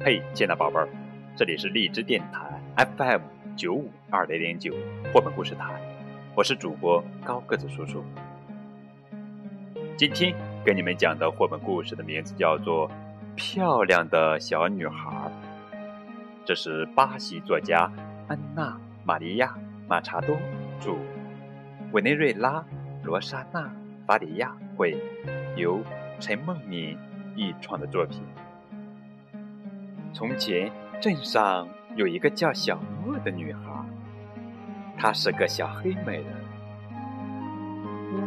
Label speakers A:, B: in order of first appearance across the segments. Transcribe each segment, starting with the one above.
A: 嘿，亲爱的宝贝儿，这里是荔枝电台 FM 九五二零零九绘本故事台，我是主播高个子叔叔。今天给你们讲的绘本故事的名字叫做《漂亮的小女孩》，这是巴西作家安娜·玛利亚·马查多著，委内瑞拉罗莎娜·法里亚绘，由陈梦敏译创的作品。从前，镇上有一个叫小莫的女孩，她是个小黑美人，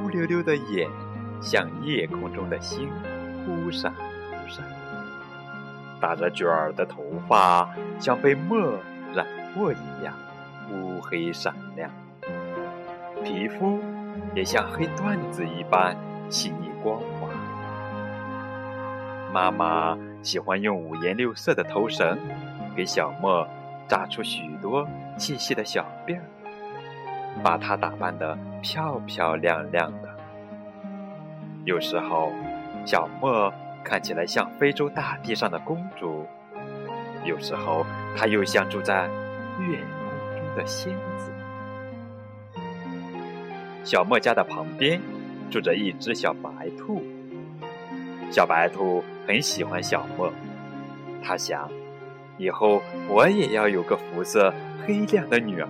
A: 乌溜溜的眼像夜空中的星，忽闪忽闪；打着卷儿的头发像被墨染过一样乌黑闪亮，皮肤也像黑缎子一般细腻光滑。妈妈。喜欢用五颜六色的头绳给小莫扎出许多细细的小辫儿，把她打扮得漂漂亮亮的。有时候，小莫看起来像非洲大地上的公主；有时候，她又像住在月宫中的仙子。小莫家的旁边住着一只小白兔。小白兔很喜欢小莫，他想，以后我也要有个肤色黑亮的女儿，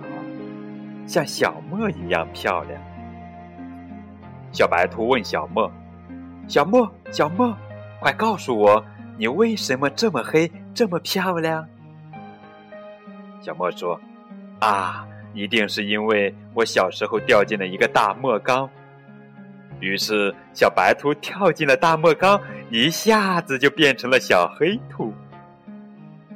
A: 像小莫一样漂亮。小白兔问小莫：“小莫，小莫，快告诉我，你为什么这么黑，这么漂亮？”小莫说：“啊，一定是因为我小时候掉进了一个大墨缸。”于是，小白兔跳进了大墨缸，一下子就变成了小黑兔。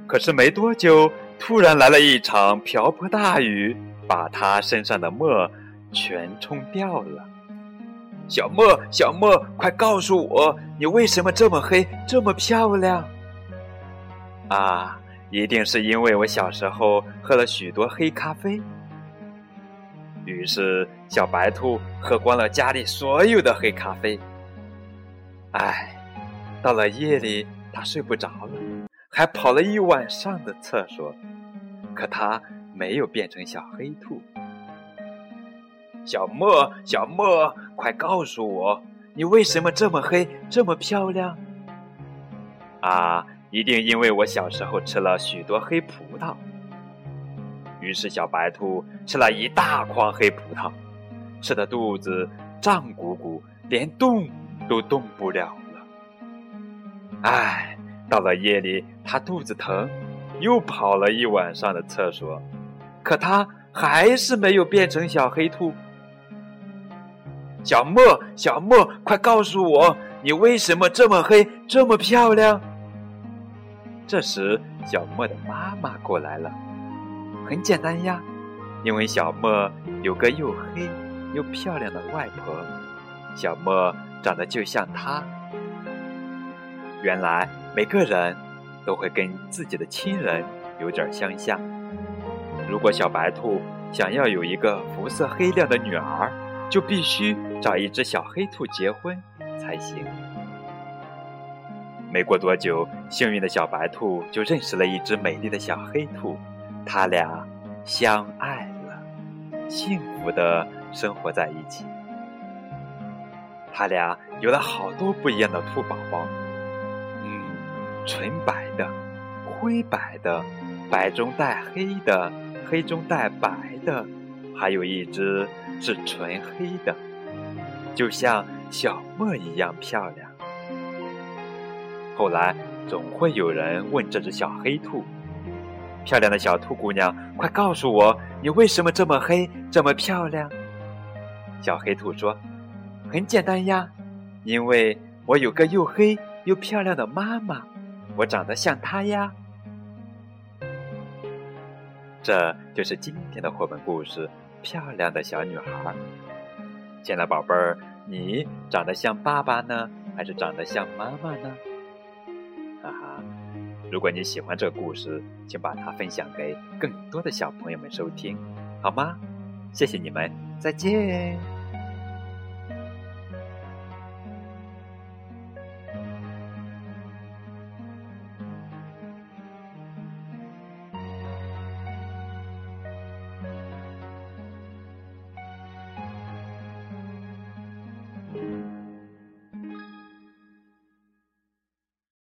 A: 可是没多久，突然来了一场瓢泼大雨，把它身上的墨全冲掉了。小莫，小莫，快告诉我，你为什么这么黑，这么漂亮？啊，一定是因为我小时候喝了许多黑咖啡。于是，小白兔喝光了家里所有的黑咖啡。唉，到了夜里，它睡不着了，还跑了一晚上的厕所，可它没有变成小黑兔。小莫，小莫，快告诉我，你为什么这么黑，这么漂亮？啊，一定因为我小时候吃了许多黑葡萄。于是，小白兔吃了一大筐黑葡萄，吃的肚子胀鼓鼓，连动都动不了了。唉，到了夜里，它肚子疼，又跑了一晚上的厕所，可它还是没有变成小黑兔。小莫，小莫，快告诉我，你为什么这么黑，这么漂亮？这时，小莫的妈妈过来了。很简单呀，因为小莫有个又黑又漂亮的外婆，小莫长得就像她。原来每个人都会跟自己的亲人有点相像。如果小白兔想要有一个肤色黑亮的女儿，就必须找一只小黑兔结婚才行。没过多久，幸运的小白兔就认识了一只美丽的小黑兔。他俩相爱了，幸福的生活在一起。他俩有了好多不一样的兔宝宝，嗯，纯白的、灰白的、白中带黑的、黑中带白的，还有一只是纯黑的，就像小莫一样漂亮。后来，总会有人问这只小黑兔。漂亮的小兔姑娘，快告诉我，你为什么这么黑，这么漂亮？小黑兔说：“很简单呀，因为我有个又黑又漂亮的妈妈，我长得像她呀。”这就是今天的绘本故事《漂亮的小女孩》。亲爱的宝贝儿，你长得像爸爸呢，还是长得像妈妈呢？哈哈。如果你喜欢这个故事，请把它分享给更多的小朋友们收听，好吗？谢谢你们，再见。